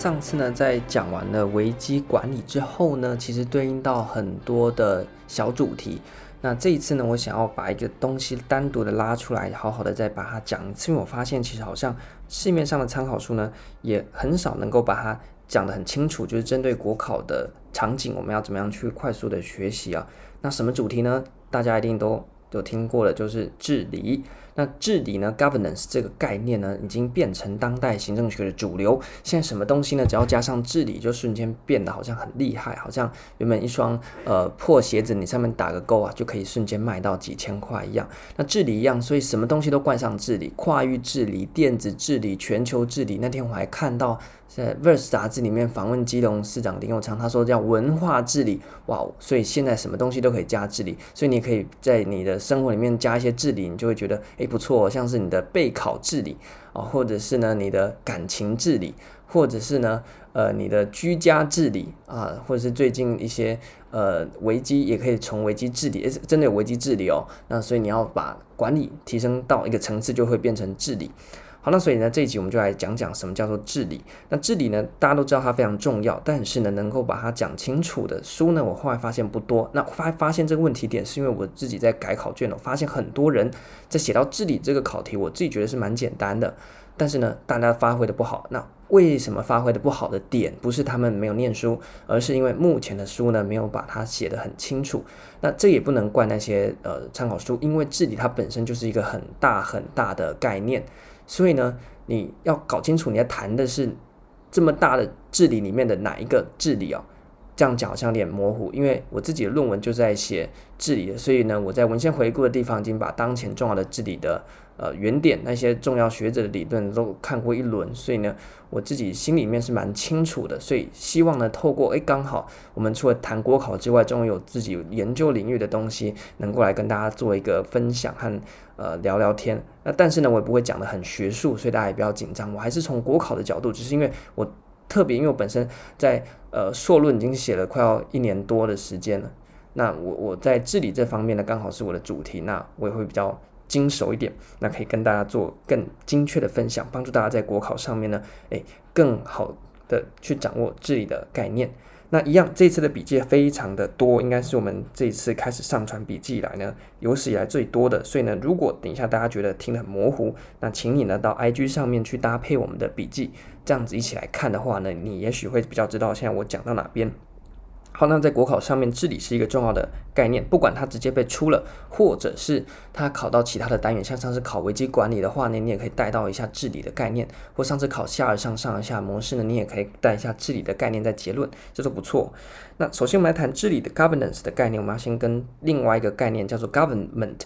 上次呢，在讲完了危机管理之后呢，其实对应到很多的小主题。那这一次呢，我想要把一个东西单独的拉出来，好好的再把它讲一次，因为我发现其实好像市面上的参考书呢，也很少能够把它讲得很清楚，就是针对国考的场景，我们要怎么样去快速的学习啊？那什么主题呢？大家一定都有听过了，就是治理。那治理呢，governance 这个概念呢，已经变成当代行政学的主流。现在什么东西呢？只要加上治理，就瞬间变得好像很厉害，好像原本一双呃破鞋子，你上面打个勾啊，就可以瞬间卖到几千块一样。那治理一样，所以什么东西都冠上治理，跨域治理、电子治理、全球治理。那天我还看到在 Verse 杂志里面访问基隆市长林佑昌，他说叫文化治理，哇，所以现在什么东西都可以加治理，所以你可以在你的生活里面加一些治理，你就会觉得诶。不错，像是你的备考治理啊，或者是呢你的感情治理，或者是呢呃你的居家治理啊，或者是最近一些呃危机也可以从危机治理，诶，真的有危机治理哦。那所以你要把管理提升到一个层次，就会变成治理。好，那所以呢，这一集我们就来讲讲什么叫做治理。那治理呢，大家都知道它非常重要，但是呢，能够把它讲清楚的书呢，我后来发现不多。那发发现这个问题点，是因为我自己在改考卷，我发现很多人在写到治理这个考题，我自己觉得是蛮简单的，但是呢，大家发挥的不好。那为什么发挥的不好的点，不是他们没有念书，而是因为目前的书呢，没有把它写得很清楚。那这也不能怪那些呃参考书，因为治理它本身就是一个很大很大的概念。所以呢，你要搞清楚你要谈的是这么大的治理里面的哪一个治理哦？这样讲好像有点模糊，因为我自己的论文就在写治理的，所以呢，我在文献回顾的地方已经把当前重要的治理的。呃，原点那些重要学者的理论都看过一轮，所以呢，我自己心里面是蛮清楚的。所以希望呢，透过诶，刚好我们除了谈国考之外，终于有自己研究领域的东西，能够来跟大家做一个分享和呃聊聊天。那但是呢，我也不会讲得很学术，所以大家也不要紧张。我还是从国考的角度，只是因为我特别，因为我本身在呃硕论已经写了快要一年多的时间了。那我我在治理这方面呢，刚好是我的主题，那我也会比较。精熟一点，那可以跟大家做更精确的分享，帮助大家在国考上面呢，诶，更好的去掌握治理的概念。那一样，这次的笔记非常的多，应该是我们这一次开始上传笔记以来呢，有史以来最多的。所以呢，如果等一下大家觉得听得很模糊，那请你呢到 IG 上面去搭配我们的笔记，这样子一起来看的话呢，你也许会比较知道现在我讲到哪边。好，那在国考上面，治理是一个重要的概念。不管它直接被出了，或者是它考到其他的单元，像上次考危机管理的话呢，你也可以带到一下治理的概念；或上次考下而上、上而下模式呢，你也可以带一下治理的概念在结论，这都不错。那首先我们来谈治理的 governance 的概念，我们要先跟另外一个概念叫做 government。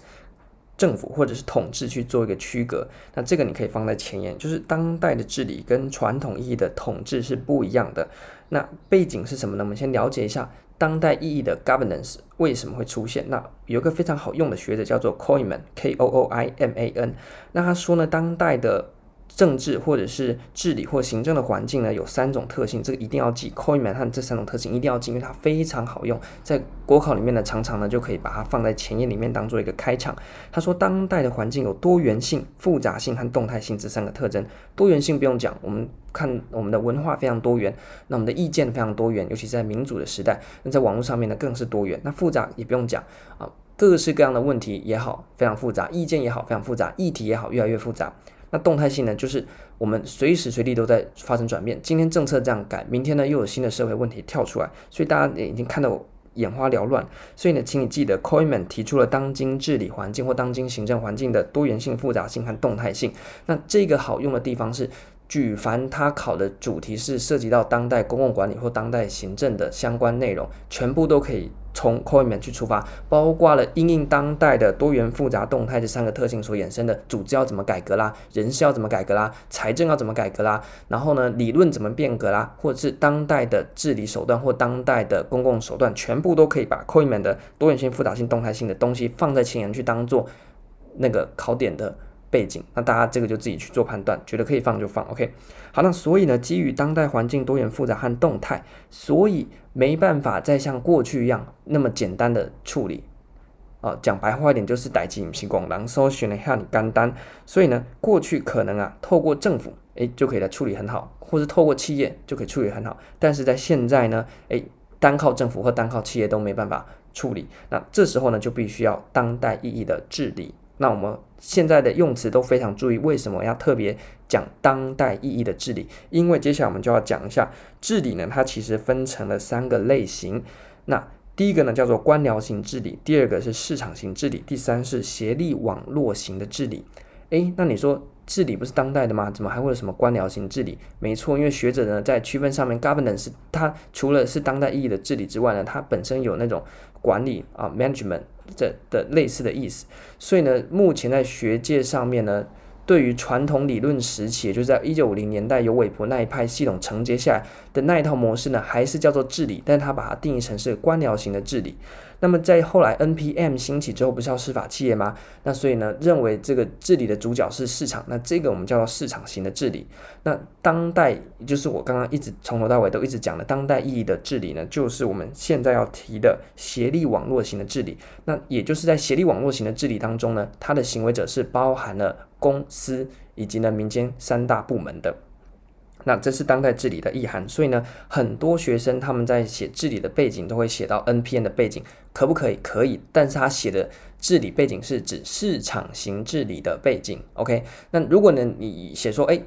政府或者是统治去做一个区隔，那这个你可以放在前言，就是当代的治理跟传统意义的统治是不一样的。那背景是什么呢？我们先了解一下当代意义的 governance 为什么会出现。那有一个非常好用的学者叫做 Kooiman，K O O I M A N。那他说呢，当代的政治或者是治理或行政的环境呢，有三种特性，这个一定要记。Kooiman 和这三种特性一定要记，因为它非常好用，在国考里面呢，常常呢就可以把它放在前页里面当做一个开场。他说，当代的环境有多元性、复杂性和动态性这三个特征。多元性不用讲，我们看我们的文化非常多元，那我们的意见非常多元，尤其在民主的时代，那在网络上面呢更是多元。那复杂也不用讲啊，各式各样的问题也好，非常复杂；意见也好，非常复杂；议题也好，越来越复杂。那动态性呢，就是我们随时随地都在发生转变。今天政策这样改，明天呢又有新的社会问题跳出来，所以大家也已经看到眼花缭乱。所以呢，请你记得，Kooiman 提出了当今治理环境或当今行政环境的多元性、复杂性和动态性。那这个好用的地方是。举凡他考的主题是涉及到当代公共管理或当代行政的相关内容，全部都可以从 Kooiman 去出发，包括了因应当代的多元、复杂、动态这三个特性所衍生的组织要怎么改革啦，人事要怎么改革啦，财政要怎么改革啦，然后呢，理论怎么变革啦，或者是当代的治理手段或当代的公共手段，全部都可以把 Kooiman 的多元性、复杂性、动态性的东西放在前沿去当做那个考点的。背景，那大家这个就自己去做判断，觉得可以放就放，OK。好，那所以呢，基于当代环境多元复杂和动态，所以没办法再像过去一样那么简单的处理啊，讲白话一点就是代志不是广人所想的遐尔简单。所以呢，过去可能啊，透过政府诶就可以来处理很好，或是透过企业就可以处理很好。但是在现在呢，诶单靠政府或单靠企业都没办法处理。那这时候呢，就必须要当代意义的治理。那我们现在的用词都非常注意，为什么要特别讲当代意义的治理？因为接下来我们就要讲一下治理呢，它其实分成了三个类型。那第一个呢叫做官僚型治理，第二个是市场型治理，第三是协力网络型的治理。诶，那你说治理不是当代的吗？怎么还会有什么官僚型治理？没错，因为学者呢在区分上面，governance 它除了是当代意义的治理之外呢，它本身有那种管理啊 management 这的类似的意思。所以呢，目前在学界上面呢。对于传统理论时期，也就是在一九五零年代由韦伯那一派系统承接下来的那一套模式呢，还是叫做治理，但是他把它定义成是官僚型的治理。那么在后来 NPM 兴起之后，不是要司法企业吗？那所以呢，认为这个治理的主角是市场，那这个我们叫做市场型的治理。那当代就是我刚刚一直从头到尾都一直讲的当代意义的治理呢，就是我们现在要提的协力网络型的治理。那也就是在协力网络型的治理当中呢，它的行为者是包含了公司以及呢民间三大部门的。那这是当代治理的意涵，所以呢，很多学生他们在写治理的背景都会写到 NPM 的背景，可不可以？可以，但是他写的治理背景是指市场型治理的背景。OK，那如果呢，你写说，哎，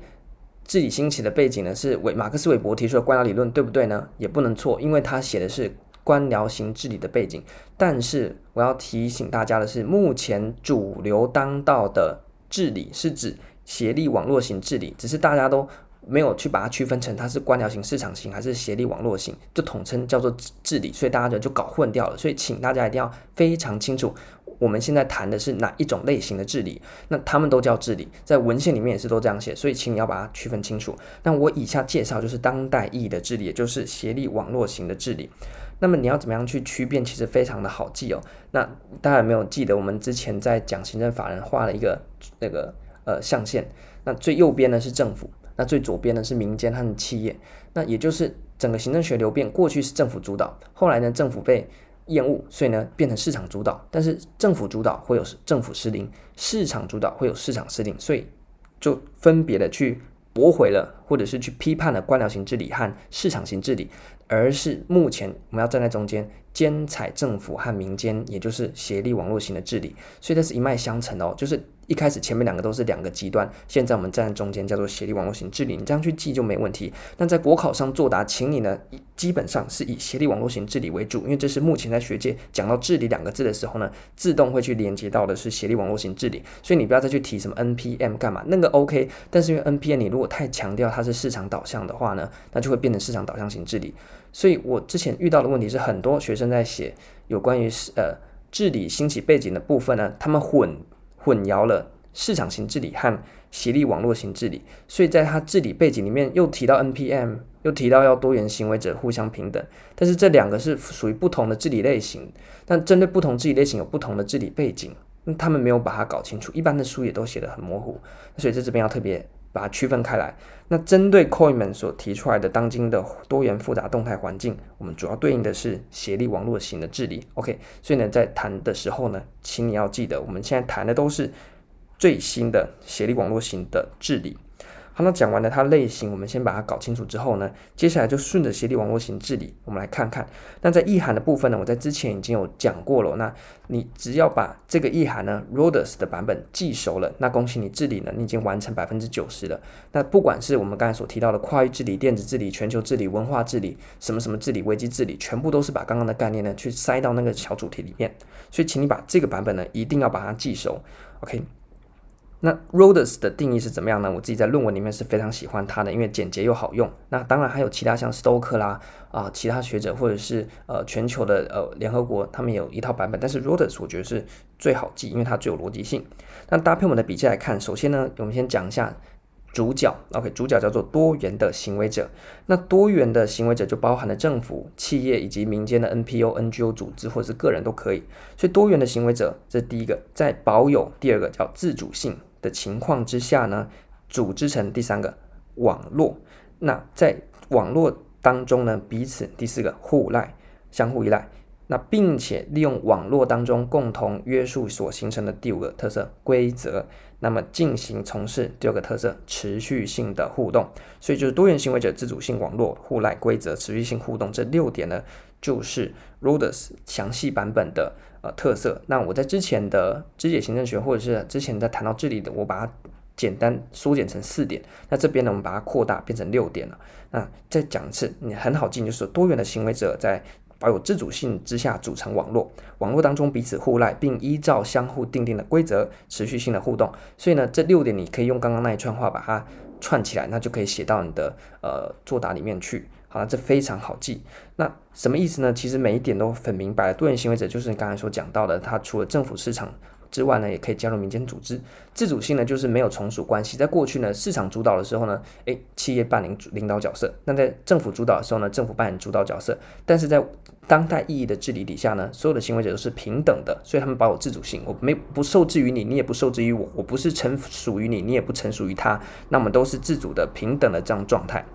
治理兴起的背景呢是韦马克思韦伯提出的官僚理论，对不对呢？也不能错，因为他写的是官僚型治理的背景。但是我要提醒大家的是，目前主流当道的治理是指协力网络型治理，只是大家都。没有去把它区分成它是官僚型、市场型还是协力网络型，就统称叫做治理，所以大家就就搞混掉了。所以请大家一定要非常清楚，我们现在谈的是哪一种类型的治理，那他们都叫治理，在文献里面也是都这样写，所以请你要把它区分清楚。那我以下介绍就是当代意义的治理，也就是协力网络型的治理。那么你要怎么样去区辨？其实非常的好记哦。那大家有没有记得我们之前在讲行政法人画了一个那个呃象限？那最右边呢是政府。那最左边呢是民间和企业，那也就是整个行政学流变，过去是政府主导，后来呢政府被厌恶，所以呢变成市场主导。但是政府主导会有政府失灵，市场主导会有市场失灵，所以就分别的去驳回了，或者是去批判了官僚型治理和市场型治理，而是目前我们要站在中间。兼采政府和民间，也就是协力网络型的治理，所以这是一脉相承的哦。就是一开始前面两个都是两个极端，现在我们站在中间，叫做协力网络型治理。你这样去记就没问题。那在国考上作答，请你呢，基本上是以协力网络型治理为主，因为这是目前在学界讲到治理两个字的时候呢，自动会去连接到的是协力网络型治理。所以你不要再去提什么 NPM 干嘛，那个 OK。但是因为 NPM 你如果太强调它是市场导向的话呢，那就会变成市场导向型治理。所以我之前遇到的问题是，很多学生在写有关于呃治理兴起背景的部分呢，他们混混淆了市场型治理和协力网络型治理，所以在他治理背景里面又提到 NPM，又提到要多元行为者互相平等，但是这两个是属于不同的治理类型，但针对不同治理类型有不同的治理背景，那他们没有把它搞清楚，一般的书也都写得很模糊，所以在这边要特别。把它区分开来。那针对 Coinman 所提出来的当今的多元复杂动态环境，我们主要对应的是协力网络型的治理。OK，所以呢，在谈的时候呢，请你要记得，我们现在谈的都是最新的协力网络型的治理。好，那讲完了它类型，我们先把它搞清楚之后呢，接下来就顺着协力网络型治理，我们来看看。那在意涵的部分呢，我在之前已经有讲过了。那你只要把这个意涵呢，Rhodes 的版本记熟了，那恭喜你治理呢，你已经完成百分之九十了。那不管是我们刚才所提到的跨域治理、电子治理、全球治理、文化治理、什么什么治理、危机治理，全部都是把刚刚的概念呢去塞到那个小主题里面。所以，请你把这个版本呢，一定要把它记熟。OK。那 Rhodes 的定义是怎么样呢？我自己在论文里面是非常喜欢它的，因为简洁又好用。那当然还有其他像 Stoker 啦啊、其他学者或者是呃全球的呃联合国，他们有一套版本。但是 Rhodes 我觉得是最好记，因为它最有逻辑性。那搭配我们的笔记来看，首先呢，我们先讲一下主角。OK，主角叫做多元的行为者。那多元的行为者就包含了政府、企业以及民间的 NPO、NGO 组织或者是个人都可以。所以多元的行为者，这是第一个，在保有第二个叫自主性。的情况之下呢，组织成第三个网络。那在网络当中呢，彼此第四个互赖，相互依赖。那并且利用网络当中共同约束所形成的第五个特色规则，那么进行从事第二个特色持续性的互动。所以就是多元行为者、自主性网络、互赖规则、持续性互动这六点呢，就是 Rhodes 详细版本的呃特色。那我在之前的知解行政学或者是之前在谈到这里的，我把它简单缩减成四点。那这边呢，我们把它扩大变成六点了。那再讲一次，你很好记，就是多元的行为者在。保有自主性之下组成网络，网络当中彼此互赖，并依照相互订定的规则持续性的互动。所以呢，这六点你可以用刚刚那一串话把它串起来，那就可以写到你的呃作答里面去。啊，这非常好记。那什么意思呢？其实每一点都很明白。多元行为者就是你刚才所讲到的，它除了政府市场。之外呢，也可以加入民间组织。自主性呢，就是没有从属关系。在过去呢，市场主导的时候呢，诶，企业扮演领导角色；那在政府主导的时候呢，政府扮演主导角色。但是在当代意义的治理底下呢，所有的行为者都是平等的，所以他们保有自主性。我没不受制于你，你也不受制于我。我不是臣属于你，你也不臣属于他。那我们都是自主的、平等的这样状态。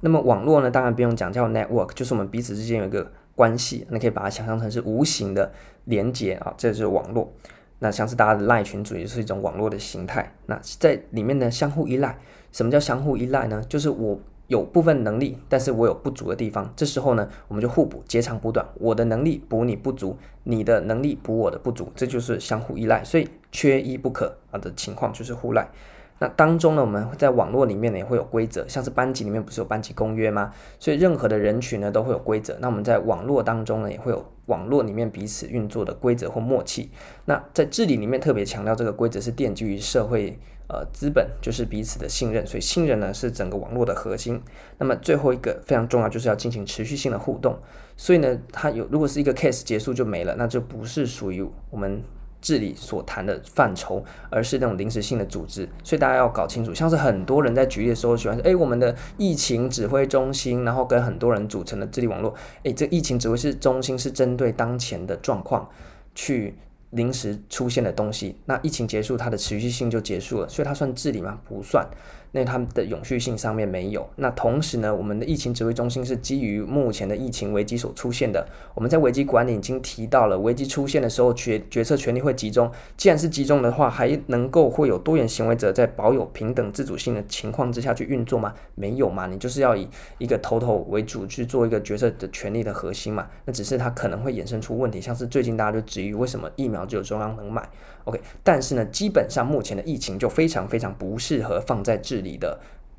那么网络呢，当然不用讲，叫 network，就是我们彼此之间有一个关系。你可以把它想象成是无形的连接啊，这就是网络。那像是大家的赖群组也是一种网络的形态。那在里面呢，相互依赖。什么叫相互依赖呢？就是我有部分能力，但是我有不足的地方。这时候呢，我们就互补，截长补短。我的能力补你不足，你的能力补我的不足，这就是相互依赖。所以缺一不可啊的情况就是互赖。那当中呢，我们在网络里面呢也会有规则，像是班级里面不是有班级公约吗？所以任何的人群呢都会有规则。那我们在网络当中呢也会有网络里面彼此运作的规则或默契。那在治理里面特别强调这个规则是奠基于社会呃资本，就是彼此的信任。所以信任呢是整个网络的核心。那么最后一个非常重要，就是要进行持续性的互动。所以呢，它有如果是一个 case 结束就没了，那就不是属于我们。治理所谈的范畴，而是那种临时性的组织，所以大家要搞清楚。像是很多人在举例的时候喜欢说：“诶，我们的疫情指挥中心，然后跟很多人组成的治理网络。诶，这疫情指挥是中心是针对当前的状况去临时出现的东西。那疫情结束，它的持续性就结束了，所以它算治理吗？不算。”那他们的永续性上面没有。那同时呢，我们的疫情指挥中心是基于目前的疫情危机所出现的。我们在危机管理已经提到了，危机出现的时候，决决策权力会集中。既然是集中的话，还能够会有多元行为者在保有平等自主性的情况之下去运作吗？没有嘛，你就是要以一个头头为主去做一个决策的权力的核心嘛。那只是它可能会衍生出问题，像是最近大家就质疑为什么疫苗只有中央能买。OK，但是呢，基本上目前的疫情就非常非常不适合放在治治理的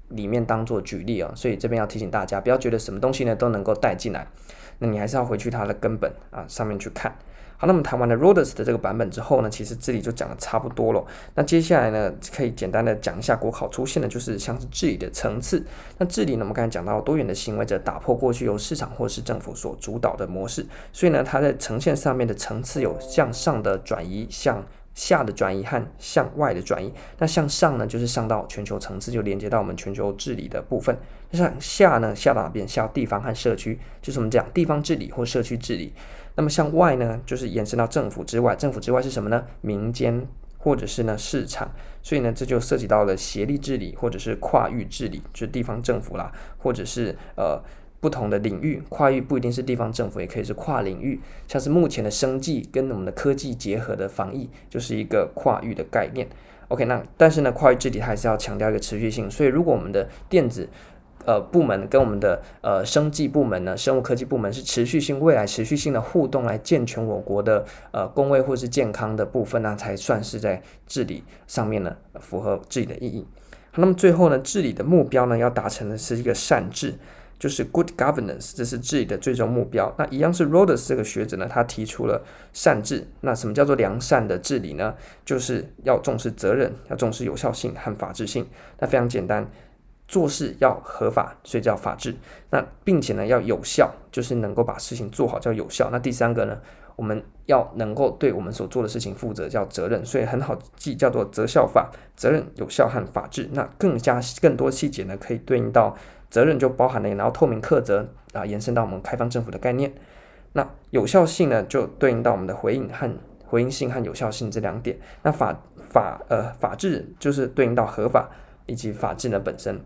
里面当做举例啊、所以这边要提醒大家，不要觉得什么东西呢都能够带进来，那你还是要回去它的根本啊上面去看。好，那么谈完了 Rhodes 的这个版本之后呢，其实这里就讲的差不多了。那接下来呢，可以简单的讲一下国考出现的就是像是治理的层次。那治理呢，我们刚才讲到多元的行为者打破过去由市场或是政府所主导的模式，所以呢，它在呈现上面的层次有向上的转移，向下的转移和向外的转移，那向上呢，就是上到全球层次，就连接到我们全球治理的部分。那向下呢，下到哪边？下到地方和社区，就是我们讲地方治理或社区治理。那么向外呢，就是延伸到政府之外。政府之外是什么呢？民间或者是呢市场。所以呢，这就涉及到了协力治理或者是跨域治理，就地方政府啦，或者是呃。不同的领域，跨域不一定是地方政府，也可以是跨领域。像是目前的生计跟我们的科技结合的防疫，就是一个跨域的概念。OK，那但是呢，跨域治理还是要强调一个持续性。所以，如果我们的电子呃部门跟我们的呃生技部门呢，生物科技部门是持续性、未来持续性的互动来健全我国的呃公卫或是健康的部分呢，才算是在治理上面呢符合治理的意义。那么最后呢，治理的目标呢，要达成的是一个善治。就是 good governance，这是治理的最终目标。那一样是 Rhodes 这个学者呢，他提出了善治。那什么叫做良善的治理呢？就是要重视责任，要重视有效性和法治性。那非常简单，做事要合法，所以叫法治。那并且呢要有效，就是能够把事情做好叫有效。那第三个呢，我们要能够对我们所做的事情负责，叫责任。所以很好记，叫做责效法，责任、有效和法治。那更加更多细节呢，可以对应到。责任就包含了，然后透明课责啊，延伸到我们开放政府的概念。那有效性呢，就对应到我们的回应和回应性和有效性这两点。那法法呃法治就是对应到合法以及法治的本身。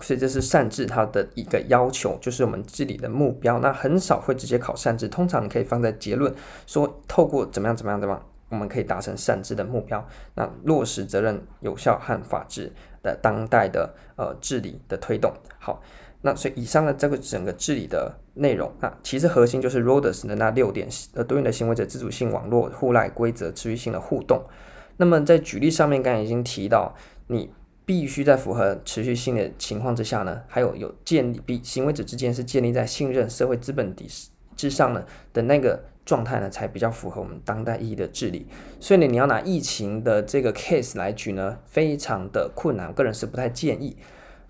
所以这是善治它的一个要求，就是我们治理的目标。那很少会直接考善治，通常你可以放在结论，说透过怎么样怎么样怎么样，我们可以达成善治的目标。那落实责任、有效和法治的当代的呃治理的推动。好，那所以以上的这个整个治理的内容，那其实核心就是 Roders 的那六点呃多元的行为者自主性网络互赖规则持续性的互动。那么在举例上面，刚才已经提到你。必须在符合持续性的情况之下呢，还有有建立比行为者之间是建立在信任社会资本底之上呢的那个状态呢，才比较符合我们当代意义的治理。所以呢，你要拿疫情的这个 case 来举呢，非常的困难，我个人是不太建议。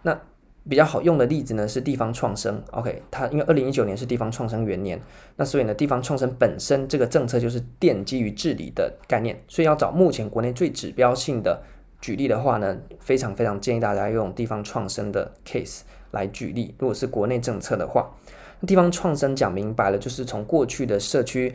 那比较好用的例子呢是地方创生，OK，它因为二零一九年是地方创生元年，那所以呢，地方创生本身这个政策就是奠基于治理的概念，所以要找目前国内最指标性的。举例的话呢，非常非常建议大家用地方创生的 case 来举例。如果是国内政策的话，地方创生讲明白了，就是从过去的社区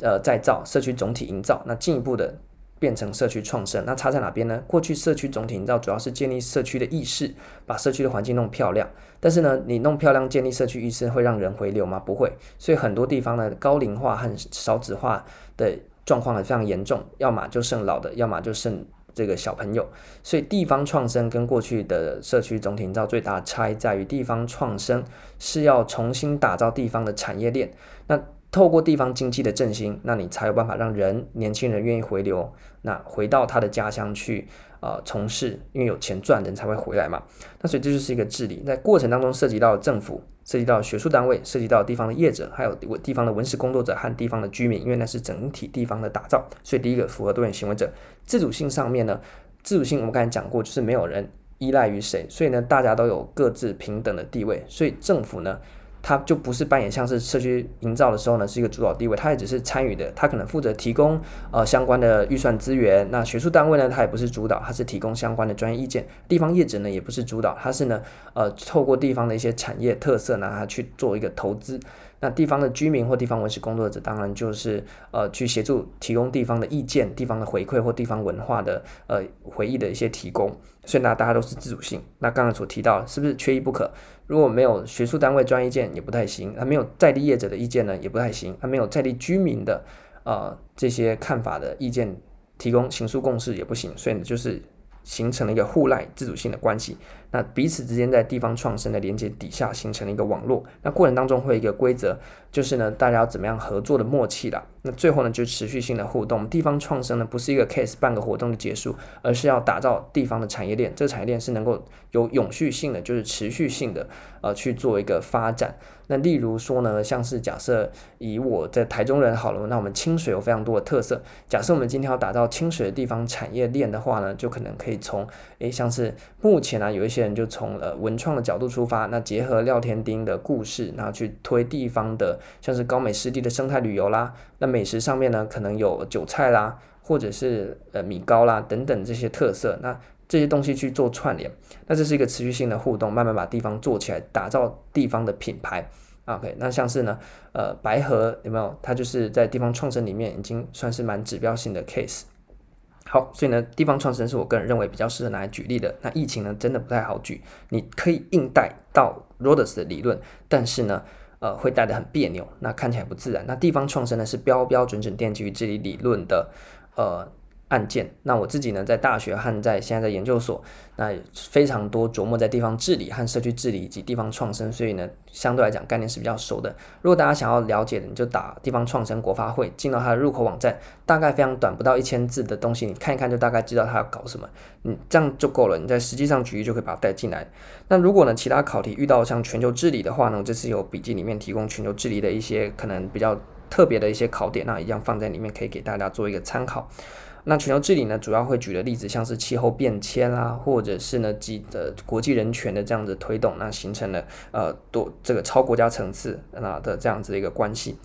呃再造、社区总体营造，那进一步的变成社区创生。那差在哪边呢？过去社区总体营造主要是建立社区的意识，把社区的环境弄漂亮。但是呢，你弄漂亮、建立社区意识会让人回流吗？不会。所以很多地方呢，高龄化和少子化的状况呢非常严重，要么就剩老的，要么就剩。这个小朋友，所以地方创生跟过去的社区总体营造最大的差异在于，地方创生是要重新打造地方的产业链，那透过地方经济的振兴，那你才有办法让人年轻人愿意回流，那回到他的家乡去。呃，从事，因为有钱赚，人才会回来嘛。那所以这就是一个治理，在过程当中涉及到政府、涉及到学术单位、涉及到地方的业者，还有地方的文史工作者和地方的居民，因为那是整体地方的打造。所以第一个符合多元行为者自主性上面呢，自主性我们刚才讲过，就是没有人依赖于谁，所以呢，大家都有各自平等的地位，所以政府呢。他就不是扮演像是社区营造的时候呢，是一个主导地位，他也只是参与的，他可能负责提供呃相关的预算资源。那学术单位呢，他也不是主导，他是提供相关的专业意见。地方业者呢，也不是主导，他是呢呃透过地方的一些产业特色呢，他去做一个投资。那地方的居民或地方文史工作者，当然就是呃去协助提供地方的意见、地方的回馈或地方文化的呃回忆的一些提供。所以呢，大家都是自主性。那刚刚所提到，是不是缺一不可？如果没有学术单位专业意见也不太行，他没有在地业者的意见呢也不太行，他没有在地居民的啊这些看法的意见提供行述共识也不行，所以呢就是形成了一个互赖自主性的关系。那彼此之间在地方创生的连接底下形成了一个网络，那过程当中会有一个规则，就是呢大家要怎么样合作的默契啦。那最后呢就持续性的互动。地方创生呢不是一个 case 半个活动的结束，而是要打造地方的产业链，这个产业链是能够有永续性的，就是持续性的呃去做一个发展。那例如说呢，像是假设以我在台中人好了，那我们清水有非常多的特色。假设我们今天要打造清水的地方产业链的话呢，就可能可以从诶像是目前呢、有一些。就从呃文创的角度出发，那结合廖天丁的故事，然后去推地方的像是高美湿地的生态旅游啦。那美食上面呢，可能有韭菜啦，或者是呃米糕啦等等这些特色。那这些东西去做串联，那这是一个持续性的互动，慢慢把地方做起来，打造地方的品牌。OK，那像是呢，呃白河有没有？它就是在地方创生里面已经算是蛮指标性的 case。好，所以呢，地方创生是我个人认为比较适合拿来举例的。那疫情呢，真的不太好举。你可以硬带到 Roders 的理论，但是呢，呃，会带得很别扭，那看起来不自然。那地方创生呢，是标标准准奠基于治理理论的，呃。案件，那我自己呢，在大学和在现在在研究所，那非常多琢磨在地方治理和社区治理以及地方创生，所以呢，相对来讲概念是比较熟的。如果大家想要了解的，你就打地方创生国发会，进到它的入口网站，大概非常短，不到一千字的东西，你看一看就大概知道它要搞什么，你这样就够了。你在实际上举例就可以把它带进来。那如果呢，其他考题遇到像全球治理的话呢，这次有笔记里面提供全球治理的一些可能比较特别的一些考点，那一样放在里面，可以给大家做一个参考。那全球治理呢，主要会举的例子像是气候变迁啦，或者是呢，几的国际人权的这样子推动，那形成了呃多这个超国家层次啊的这样子的一个关系。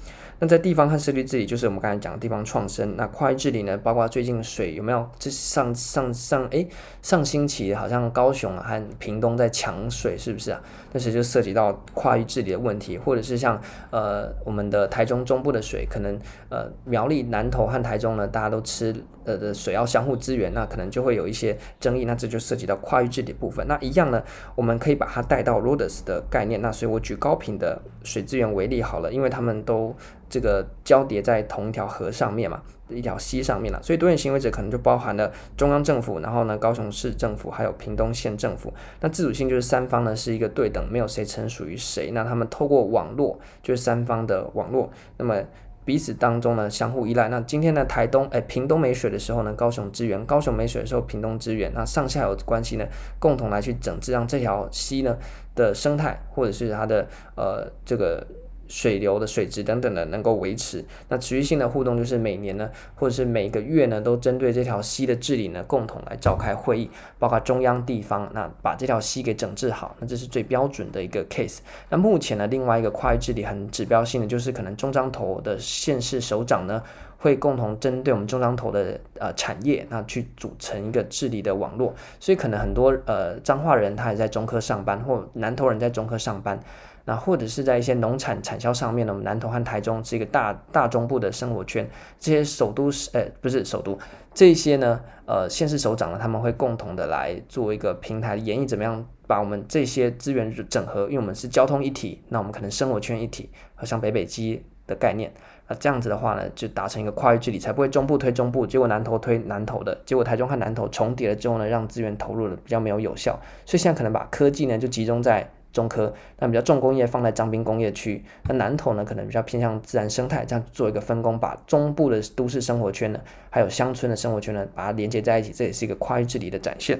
那在地方和社区治理，就是我们刚才讲的地方创生。那跨域治理呢，包括最近水有没有？这上上上哎，上星期好像高雄和屏东在抢水，是不是啊？但是就涉及到跨域治理的问题，或者是像呃我们的台中中部的水，可能呃苗栗南投和台中呢，大家都吃呃的水要相互支援，那可能就会有一些争议。那这就涉及到跨域治理部分。那一样呢，我们可以把它带到 RODUS 的概念。那所以我举高频的水资源为例好了，因为他们都。这个交叠在同一条河上面嘛，一条溪上面了，所以多元行为者可能就包含了中央政府，然后呢，高雄市政府，还有屏东县政府。那自主性就是三方呢是一个对等，没有谁臣属于谁。那他们透过网络，就是三方的网络，那么彼此当中呢相互依赖。那今天呢台东哎屏东没水的时候呢，高雄支援；高雄没水的时候，屏东支援。那上下游关系呢，共同来去整治，让这条溪呢的生态或者是它的呃这个。水流的水质等等的能够维持，那持续性的互动就是每年呢，或者是每个月呢，都针对这条溪的治理呢，共同来召开会议，包括中央地方，那把这条溪给整治好，那这是最标准的一个 case。那目前呢，另外一个跨域治理很指标性的就是可能中张头的县市首长呢，会共同针对我们中彰投的呃产业，那去组成一个治理的网络，所以可能很多呃彰化人他也在中科上班，或南投人在中科上班。那或者是在一些农产产销上面呢，我们南投和台中是一个大大中部的生活圈，这些首都是呃不是首都，这些呢呃县市首长呢他们会共同的来做一个平台演绎，怎么样把我们这些资源整合，因为我们是交通一体，那我们可能生活圈一体，好像北北基的概念，那这样子的话呢，就达成一个跨域治理，才不会中部推中部，结果南投推南投的，结果台中和南投重叠了之后呢，让资源投入的比较没有有效，所以现在可能把科技呢就集中在。中科，那比较重工业放在彰滨工业区，那南投呢可能比较偏向自然生态，这样做一个分工，把中部的都市生活圈呢，还有乡村的生活圈呢，把它连接在一起，这也是一个跨域治理的展现。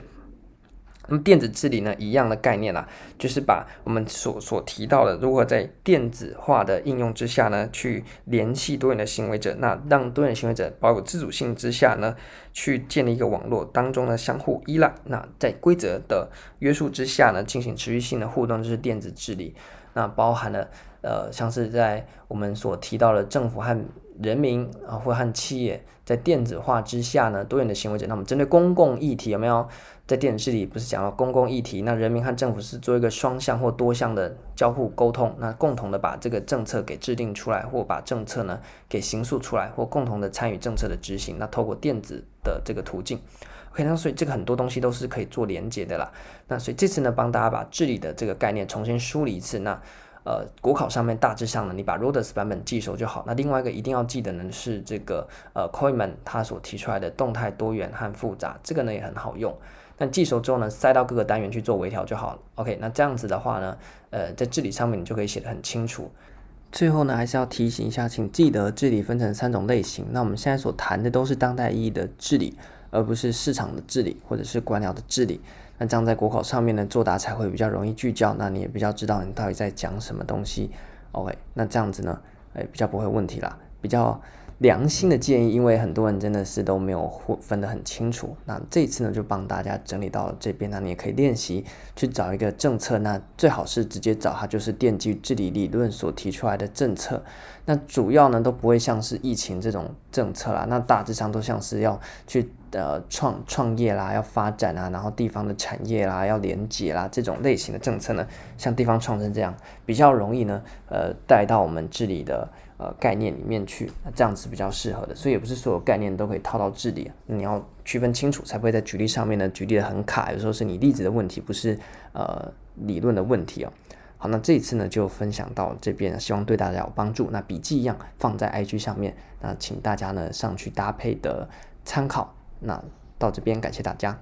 那么电子治理呢，一样的概念啦，就是把我们所所提到的，如何在电子化的应用之下呢，去联系多元的行为者，那让多元行为者保有自主性之下呢，去建立一个网络当中呢相互依赖，那在规则的约束之下呢，进行持续性的互动，就是电子治理。那包含了呃，像是在我们所提到的政府和人民啊，或和企业在电子化之下呢，多元的行为者，那我们针对公共议题有没有？在电子治理不是讲到公共议题，那人民和政府是做一个双向或多项的交互沟通，那共同的把这个政策给制定出来，或把政策呢给形塑出来，或共同的参与政策的执行，那透过电子的这个途径，OK，那所以这个很多东西都是可以做连接的啦。那所以这次呢，帮大家把治理的这个概念重新梳理一次。那呃，国考上面大致上呢，你把 RODUS 版本记熟就好。那另外一个一定要记得呢是这个呃 Koillman 他所提出来的动态多元和复杂，这个呢也很好用。那记熟之后呢，塞到各个单元去做微调就好了。OK，那这样子的话呢，呃，在治理上面你就可以写得很清楚。最后呢，还是要提醒一下，请记得治理分成三种类型。那我们现在所谈的都是当代意义的治理，而不是市场的治理或者是官僚的治理。那这样在国考上面呢，作答才会比较容易聚焦，那你也比较知道你到底在讲什么东西。OK，那这样子呢，哎，比较不会问题啦，比较。良心的建议，因为很多人真的是都没有分得很清楚。那这一次呢，就帮大家整理到这边，那你也可以练习去找一个政策。那最好是直接找它，就是电机治理理论所提出来的政策。那主要呢都不会像是疫情这种政策啦，那大致上都像是要去呃创创业啦，要发展啊，然后地方的产业啦要连接啦这种类型的政策呢，像地方创生这样比较容易呢，呃带到我们治理的。呃，概念里面去，那这样子比较适合的，所以也不是所有概念都可以套到治理，你要区分清楚，才不会在举例上面呢举例的很卡，有时候是你例子的问题，不是呃理论的问题哦。好，那这一次呢就分享到这边，希望对大家有帮助。那笔记一样放在 IG 上面，那请大家呢上去搭配的参考。那到这边感谢大家。